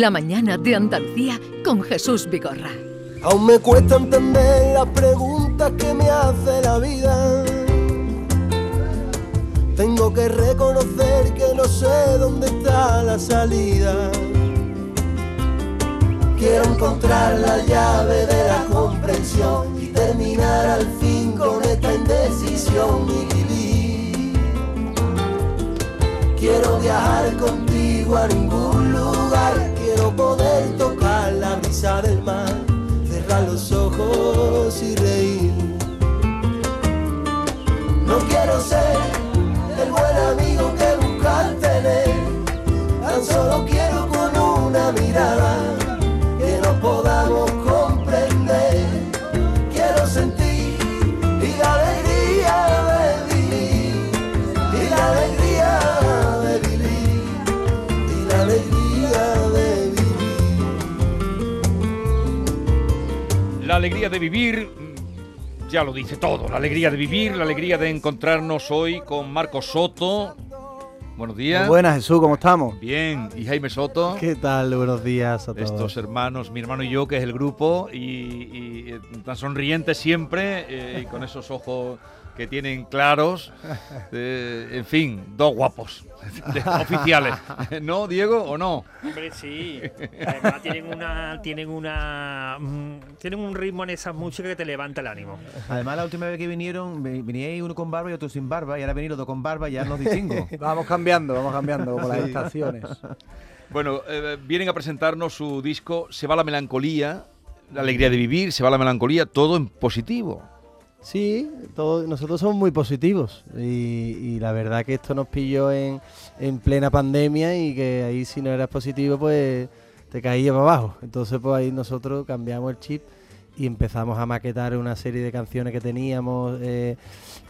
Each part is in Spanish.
La mañana de Andalucía con Jesús Vigorra. Aún me cuesta entender las preguntas que me hace la vida. Tengo que reconocer que no sé dónde está la salida. Quiero encontrar la llave de la comprensión y terminar al fin con esta indecisión y vivir. Quiero viajar contigo a ningún poder tocar la brisa del mar, cerrar los ojos y reír. No quiero ser alegría de vivir, mm, ya lo dice todo, la alegría de vivir, la alegría de encontrarnos hoy con Marcos Soto. Buenos días. Buenas Jesús, ¿cómo estamos? Bien, y Jaime Soto. ¿Qué tal? Buenos días a todos. Estos hermanos, mi hermano y yo, que es el grupo, y, y, eh, tan sonrientes siempre, eh, y con esos ojos que tienen claros. eh, en fin, dos guapos de- oficiales. ¿No, Diego, o no? Hombre, sí. Además tienen una, tienen una, mm, tienen un ritmo en esas músicas que te levanta el ánimo. Además, la última vez que vinieron, vi- veníais uno con barba y otro sin barba, y ahora venís los dos con barba y ya nos distingo. Vamos cambiando, vamos cambiando como las estaciones. Bueno, eh, vienen a presentarnos su disco Se va la melancolía, la alegría de vivir, se va la melancolía, todo en positivo. Sí, todo- nosotros somos muy positivos y, y la verdad que esto nos pilló en, en plena pandemia y que ahí si no eras positivo pues te caía para abajo. Entonces pues ahí nosotros cambiamos el chip y empezamos a maquetar una serie de canciones que teníamos eh,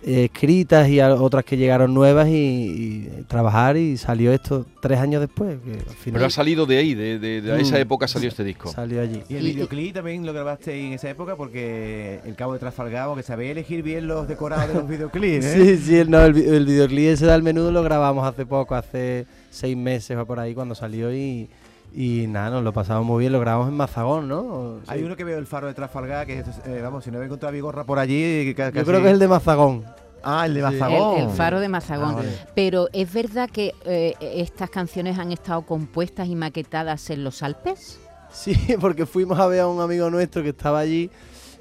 eh, escritas y a- otras que llegaron nuevas y, y trabajar y salió esto tres años después. Que al final Pero ha salido de ahí, de, de- de esa Mm. época salió este disco. salió allí. Y el videoclip también lo grabaste en esa época porque el cabo de Trafalgar, que sabía elegir bien los decorados de los videoclips, ¿eh? Sí, sí, el, no, el, vi- el videoclip ese del menudo lo grabamos hace poco, hace seis meses o por ahí cuando salió y, y nada, nos lo pasamos muy bien, lo grabamos en Mazagón, ¿no? Hay uno que veo el faro de Trafalgar, que es, eh, vamos, si no he encontrado a Vigorra por allí... Yo creo que es el de Mazagón. Ah, el de Sí. Mazagón. El, el faro de Mazagón. Ah, vale. Pero ¿es verdad que eh, estas canciones han estado compuestas y maquetadas en los Alpes? Sí, porque fuimos a ver a un amigo nuestro que estaba allí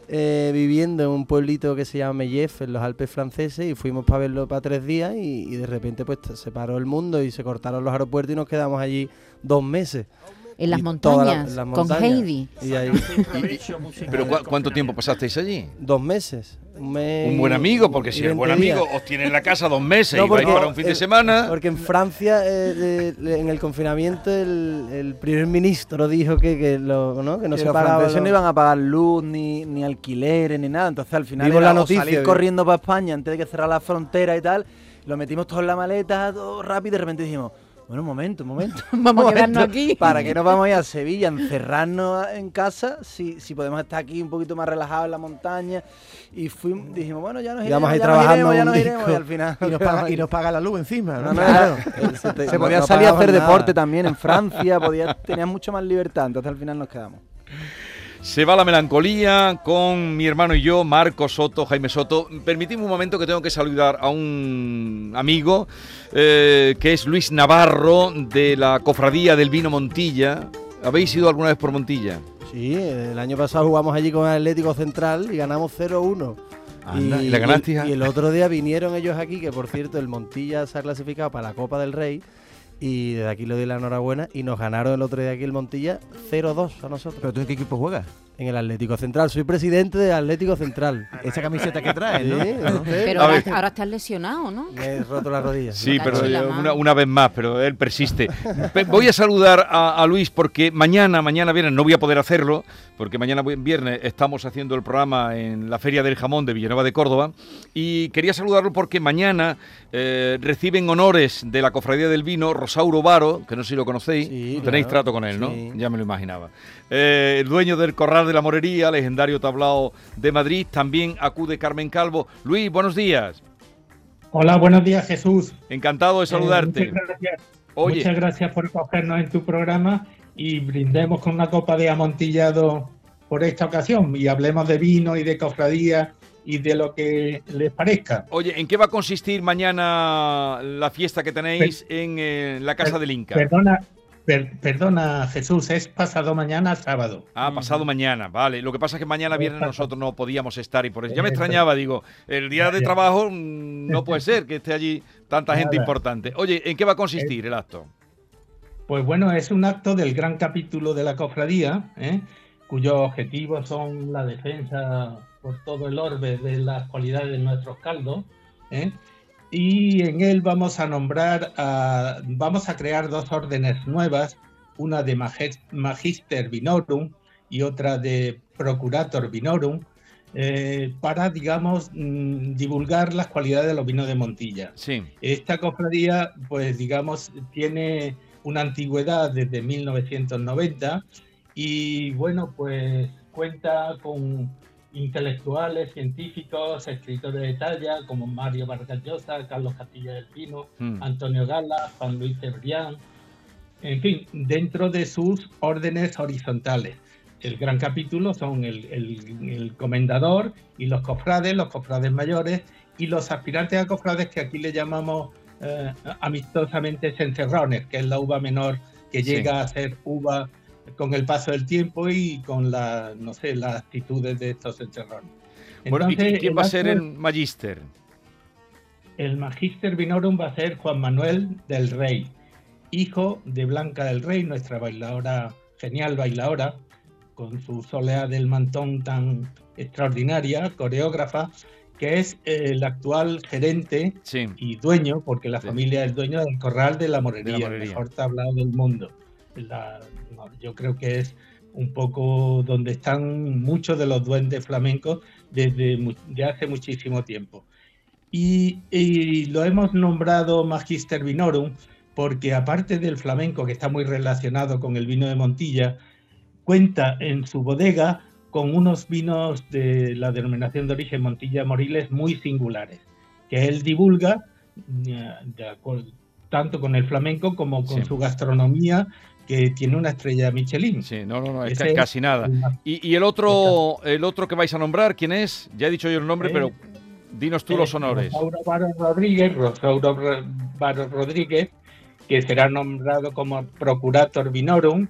eh, viviendo en un pueblito que se llama Mellef, en los Alpes franceses, y fuimos para verlo para tres días y, y de repente pues se paró el mundo y se cortaron los aeropuertos y nos quedamos allí dos meses. En las montañas, con. Heidi. Y ahí, Pero ¿cu- del ¿cuánto tiempo pasasteis allí? dos meses. Un, mes Un buen amigo, porque si el buen 20 días. amigo os tiene en la casa dos meses No, y vais porque- para un fin de semana. Porque en Francia, eh, en el confinamiento, el, el primer ministro dijo que, que, lo, ¿no? que no que se los pagaba. no iban a pagar luz, ni, ni alquileres, ni nada. Entonces al final Vimos era la o noticia, salir corriendo para España antes de que cerrara la frontera y tal. Lo metimos todo en la maleta, todo rápido y de repente dijimos, bueno, un momento, un momento. Vamos a quedarnos momento, aquí. ¿Para qué nos vamos a ir a Sevilla, a encerrarnos en casa si, si podemos estar aquí un poquito más relajados en la montaña? Y fuimos, dijimos, bueno, ya nos vamos iremos, a ir ya nos iremos, ya nos iremos. disco. Y al final Y nos, paga, y nos paga la luz encima, ¿no? No, no, Claro. no. Se, te- Se no- podía no salir a hacer deporte también en Francia, podía, tenías mucho más libertad, entonces al final nos quedamos. Se va la melancolía con mi hermano y yo, Marco Soto, Jaime Soto. Permitidme un momento que tengo que saludar a un amigo eh, que es Luis Navarro de la Cofradía del Vino Montilla. ¿Habéis ido alguna vez por Montilla? Sí, el año pasado jugamos allí con el Atlético Central y ganamos 0-1. Anda, ¿y la ganasteis? y el otro día vinieron ellos aquí, que por cierto el Montilla se ha clasificado para la Copa del Rey. Y desde aquí le doy la enhorabuena. Y nos ganaron el otro día aquí el Montilla 0-2 a nosotros. ¿Pero tú en qué equipo juegas? En el Atlético Central. Soy presidente del Atlético Central. Esa camiseta que traes, ¿no? Sí, ¿no? Pero ahora, estás lesionado, ¿no? Me he roto la rodilla. Sí, pero una, una vez más, pero él persiste. Pe- Voy a saludar a, a Luis porque mañana, mañana viernes, no voy a poder hacerlo, porque mañana vi- viernes estamos haciendo el programa en la Feria del Jamón de Villanueva de Córdoba. Y quería saludarlo porque mañana eh, reciben honores de la Cofradía del Vino Rosauro Varo, que no sé si lo conocéis, Sí, tenéis claro. trato con él, ¿no? Sí. Ya me lo imaginaba. Eh, el dueño del Corral de la Morería, legendario tablao de Madrid, también acude Carmen Calvo. Luis, buenos días. Hola, buenos días Jesús. Encantado de Eh, saludarte. muchas, gracias, Oye, muchas gracias por cogernos en tu programa y brindemos con una copa de amontillado por esta ocasión y hablemos de vino y de cofradía y de lo que les parezca. Oye, ¿en qué va a consistir mañana la fiesta que tenéis en eh, la Casa Per- del Inca? Perdona, per- perdona Jesús, es pasado mañana sábado. Ah, pasado mañana, vale. Lo que pasa es que mañana viernes nosotros no podíamos estar y por eso ya me extrañaba, digo, el día de trabajo mm, no puede ser que esté allí tanta gente Nada. importante. Oye, ¿en qué va a consistir el acto? Pues bueno, es un acto del gran capítulo de la cofradía, ¿eh? cuyos objetivos son la defensa por todo el orbe de las cualidades de nuestros caldos. ¿eh? Y en él vamos a nombrar, a- vamos a crear dos órdenes nuevas, una de Magister Vinorum y otra de Procurator Vinorum, eh, para, digamos, mm, divulgar las cualidades de los vinos de Montilla. Sí, Esta cofradía, pues digamos, tiene una antigüedad desde 1990 y bueno, pues cuenta con intelectuales, científicos, escritores de talla como Mario Vargas Llosa, Carlos Castilla del Pino, Mm. Antonio Gala, Juan Luis Cebrián, en fin, dentro de sus órdenes horizontales. El gran capítulo son el, el- el comendador y los cofrades, los cofrades mayores y los aspirantes a cofrades que aquí le llamamos eh, amistosamente cencerrones, que es la uva menor que Sí. llega a ser uva con el paso del tiempo y con la, no sé, las actitudes de estos cencerrones. Bueno, ¿y Entonces, quién va a ser el Magister? el Magister Vinorum va a ser Juan Manuel del Rey, hijo de Blanca del Rey, nuestra bailadora, genial bailadora, con su soleá del mantón tan extraordinaria, coreógrafa, que es el actual gerente Sí, y dueño, porque la Sí. familia es dueño del Corral de la Morería, De la Morería. el mejor tablado del mundo. La- yo creo que es un poco donde están muchos de los duendes flamencos desde de hace muchísimo tiempo. Y, y lo hemos nombrado Magister Vinorum porque aparte del flamenco, que está muy relacionado con el vino de Montilla, cuenta en su bodega con unos vinos de la denominación de origen Montilla Moriles muy singulares, que él divulga eh, de acuerdo- tanto con el flamenco como con Sí. su gastronomía, que tiene una estrella Michelin. sí, no, no, no, es Ese ca- es casi nada. ¿Y, y el otro el otro que vais a nombrar, quién es? Ya he dicho yo el nombre, Eh, pero dinos tú los Eh, honores. Rosauro Varo Rodríguez, Rosauro Rodríguez, que será nombrado como Procurator Vinorum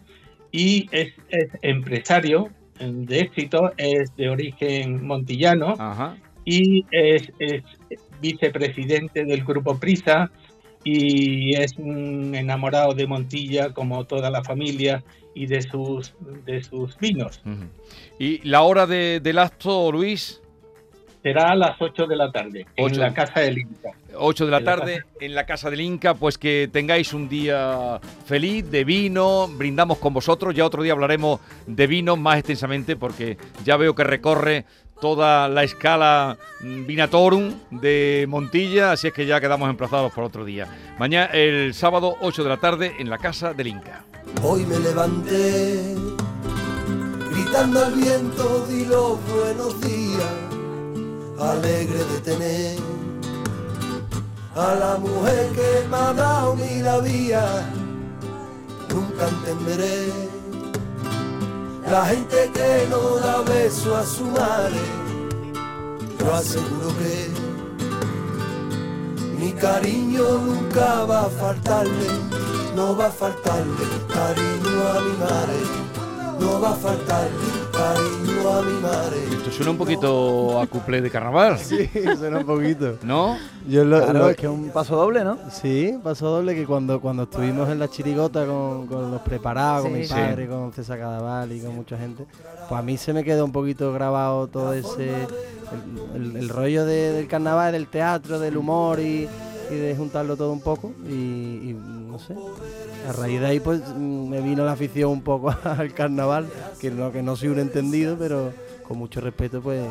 y es, es empresario de éxito, es de origen montillano Ajá. y es, es vicepresidente del Grupo Prisa y es un enamorado de Montilla como toda la familia y de sus, de sus vinos. ¿Y la hora de- del acto, Luis? Será a las 8 de la tarde Ocho. en la Casa del Inca. 8 de la En la tarde en la Casa del Inca, pues que tengáis un día feliz de vino, brindamos con vosotros, ya otro día hablaremos de vino más extensamente porque ya veo que recorre toda la escala mm, Vinatorum de Montilla, así es que ya quedamos emplazados por otro día. Mañana, el sábado 8 de la tarde en la Casa del Inca. Hoy me levanté gritando al viento, di los buenos días, alegre de tener a la mujer que me ha dado mi la vía. Nunca entenderé la gente que no da beso a su madre. Yo aseguro que mi cariño nunca va a faltarle, no va a faltarle cariño a mi madre, no va a faltarle cariño a mi madre. Esto suena un poquito a cuplé de carnaval, Sí, suena un poquito. ¿no? Yo lo, Claro, lo- es que es un paso doble, ¿no? Sí, paso doble que cuando, cuando estuvimos en la chirigota con, con los preparados, con mi Sí. padre, con César Cadaval y con mucha gente, pues a mí se me quedó un poquito grabado todo ese. el, el- el rollo de- del carnaval, del teatro, del humor y, y de juntarlo todo un poco. Y, y no sé. A raíz de ahí, pues mm, me vino la afición un poco al carnaval, que no, que no soy un entendido, pero con mucho respeto, pues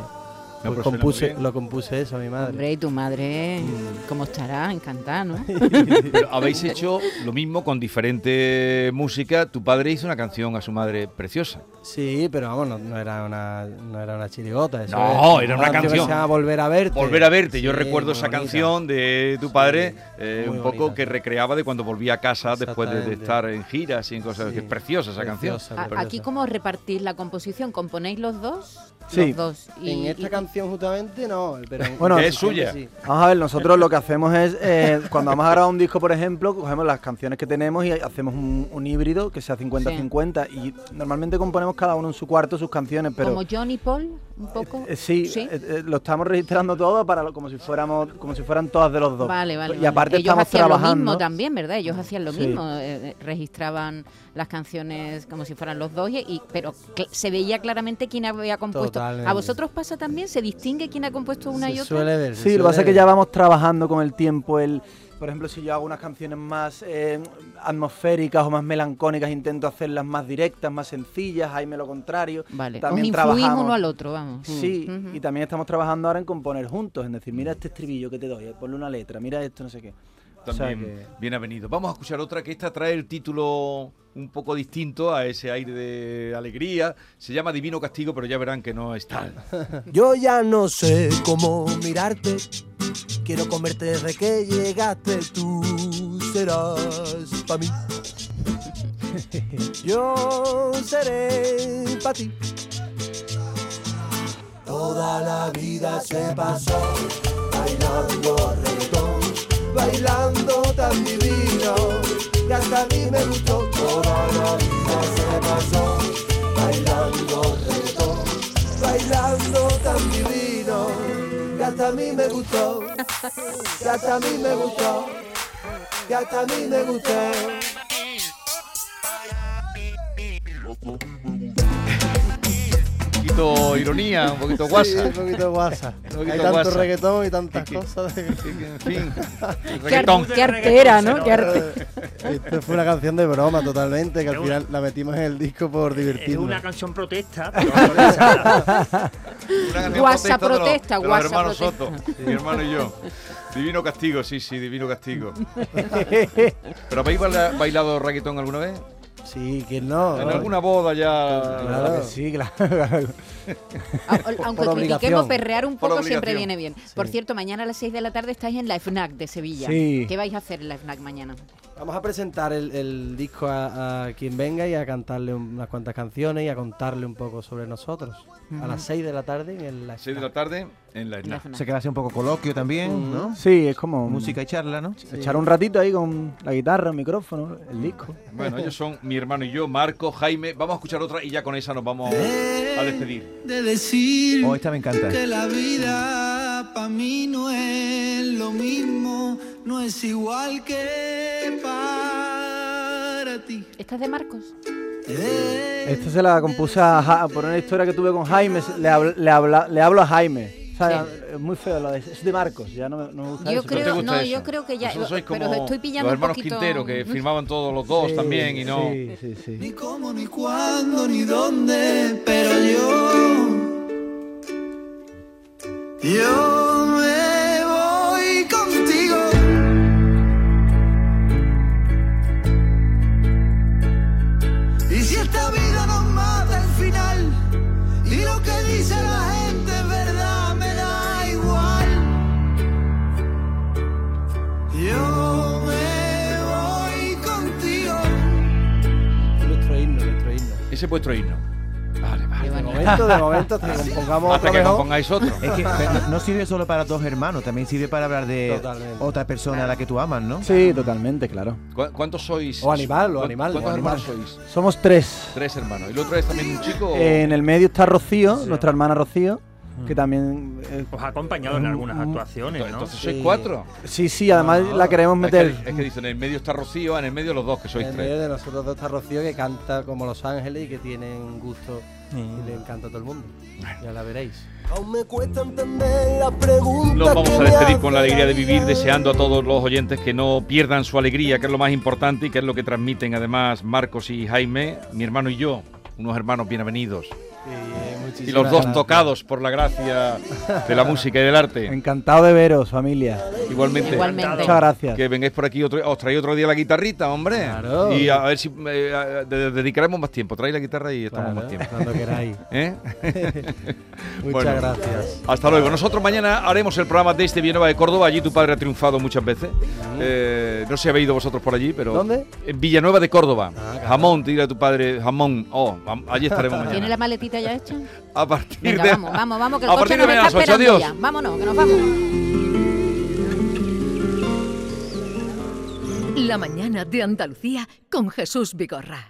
No, Pues compuse, lo compuse eso a mi madre. Hombre, y tu madre, ¿cómo estará? Encantada, ¿no? Pero habéis hecho lo mismo con diferente música. Tu padre hizo una canción a su madre preciosa. Sí, pero vamos, no, no era una no era una chirigota. Eso No, es era una que canción. se llama Volver a verte. Volver a verte. Yo Sí, recuerdo muy esa bonita. canción de tu padre, eh, muy un poco bonita. que recreaba de cuando volvía a casa después de, de estar en giras y en cosas. Sí, que es preciosa esa preciosa, canción. Preciosa. Aquí, ¿cómo repartís la composición? ¿Componéis los dos? Sí. Los dos. En esta y- canción justamente no, pero en- Bueno, es suya. sí. Vamos a ver, nosotros lo que hacemos es, eh, cuando vamos a grabar un disco, por ejemplo, cogemos las canciones que tenemos y hacemos un, un híbrido que sea 50-50 y normalmente componemos cada uno en su cuarto sus canciones, pero... Como Johnny Paul, un poco. Eh, sí, ¿Sí? eh, eh, lo estamos registrando todo para lo- como si fuéramos como si fueran todas de los dos. Vale, vale. Y vale. aparte Ellos estamos hacían trabajando. lo mismo también, ¿verdad? Ellos hacían lo Sí. mismo, eh, eh, registraban las canciones como si fueran los dos, y, y- pero se veía claramente quién había compuesto. Totalmente. ¿A vosotros pasa también? ¿Se distingue quién ha compuesto una Se y otra? suele ver. se Sí, lo que pasa es que ya vamos trabajando con el tiempo. El, por ejemplo, si yo hago unas canciones más eh, atmosféricas o más melancónicas, intento hacerlas más directas, más sencillas. Jaime lo contrario. Vale, También trabajamos. uno al otro, vamos. Sí, y también estamos trabajando ahora en componer juntos, en decir, mira este estribillo que te doy, ponle una letra, mira esto, no sé qué. O sea También que- bien avenido. Vamos a escuchar otra que esta trae el título un poco distinto a ese aire de alegría. Se llama Divino Castigo, pero ya verán que no es tal. Yo ya no sé cómo mirarte. Quiero comerte desde que llegaste. Tú serás para mí. Yo seré para ti. Toda la vida se pasó bailando reggaetón, bailando tan divino. Y hasta a mí me gustó. Toda la vida se pasó bailando reggaetón, bailando tan divino. Hasta a mí me gustó. Y hasta a mí me gustó. Y hasta a mí me gustó. Poquito ironía, un poquito guasa. Sí, un poquito guasa. poquito Hay tanto guasa. reggaetón y tantas Que- cosas. de- En fin, Qué, reggaetón. ar- qué artera, ¿no? Qué arte. Esto fue una canción de broma totalmente, que al Es final la metimos en el disco por Es divertirnos. una canción protesta, pero. Una Guasa protesta de los- protesta, de los guasa hermanos protesta. Soto, mi hermano y yo. Divino castigo, sí, sí, divino castigo. ¿Pero habéis baila- bailado reggaetón alguna vez? Sí, que no. ¿En alguna boda ya? Claro que sí, claro. Aunque por critiquemos perrear un poco siempre viene bien. Por cierto, mañana a las 6 de la tarde estáis en la FNAC de Sevilla. Sí. ¿Qué vais a hacer en la FNAC mañana? Vamos a presentar el, el disco a, a quien venga y a cantarle unas cuantas canciones y a contarle un poco sobre nosotros. A las 6 de la tarde en la 6 de la tarde en la. FNAC. Se queda así un poco coloquio también, ¿no? Sí, es como Música y charla, ¿no? echar un ratito ahí con la guitarra, el micrófono, el disco. Bueno, ellos son mi hermano y yo, Marco, Jaime. Vamos a escuchar otra y ya con esa nos vamos a despedir. De decir Oh, esta me encanta. que la vida para mí no es lo mismo, no es igual que para ti. ¿Esta es de Marcos? Esto se la compuse a Ja- por una historia que tuve con Jaime, le, habl- le, habla- le hablo a Jaime. O sea, es muy feo lo de es de Marcos, ya no me, no me gusta Yo eso. creo- ¿No te gusta no, eso? yo creo que ya- sois pero como estoy pillando los un hermanos poquito- Quintero, que firmaban todos los dos Sí, también y no... Sí, sí, sí. Ni cómo, ni cuándo, ni dónde, pero yo. Yo Ese es vuestro himno. Vale, vale. De momento, de momento, hasta que compongamos Hasta otro que compongáis otro. Es que no- no sirve solo para dos hermanos, también sirve para hablar de Totalmente. otra persona a la que tú amas, ¿no? Sí, totalmente, claro. ¿Cu- ¿Cuántos sois? O animal, o ¿Cu- animal, ¿Cuántos o hermanos animal. sois? Somos tres. Tres hermanos. ¿Y el otro es también un chico? o- En el medio está Rocío, nuestra hermana Rocío, que también... eh, Os ha acompañado en algunas actuaciones, ¿no? Entonces sois Sí. cuatro. sí, sí, además la queremos Es meter. que, es que dicen, en el medio está Rocío, en el medio los dos, que sois En tres. medio de nosotros dos está Rocío que canta como Los Ángeles y que tiene un gusto y le encanta a todo el mundo. Ya la veréis. Aún me cuesta entender las preguntas. Nos vamos a despedir con la alegría de vivir, deseando a todos los oyentes que no pierdan su alegría, que es lo más importante y que es lo que transmiten además Marcos y Jaime, mi hermano y yo, unos hermanos bienvenidos. Y, y los dos gracias. tocados por la gracia de la música y del arte. Encantado de veros, familia. Igualmente. Igualmente. Muchas gracias. Que vengáis por aquí, otro, os traéis otro día la guitarrita, hombre. Claro. Y a ver si eh, de- dedicaremos más tiempo. Traéis la guitarra y estamos Claro, más tiempo. Cuando queráis. ¿Eh? Muchas Bueno. gracias. Hasta luego. Nosotros mañana haremos el programa desde Villanueva de Córdoba. Allí tu padre ha triunfado muchas veces. Eh, no sé si habéis ido vosotros por allí, pero. ¿Dónde? En Villanueva de Córdoba. Ah, claro. Jamón, te dirá tu padre. Jamón. Oh, allí estaremos ¿Tiene mañana. la maletita ya hecha? A partir Venga, de. vamos, vamos, vamos, que el a coche partir de nos está esperando Adiós. ya. Vámonos, que nos vamos. La mañana de Andalucía con Jesús Vigorra.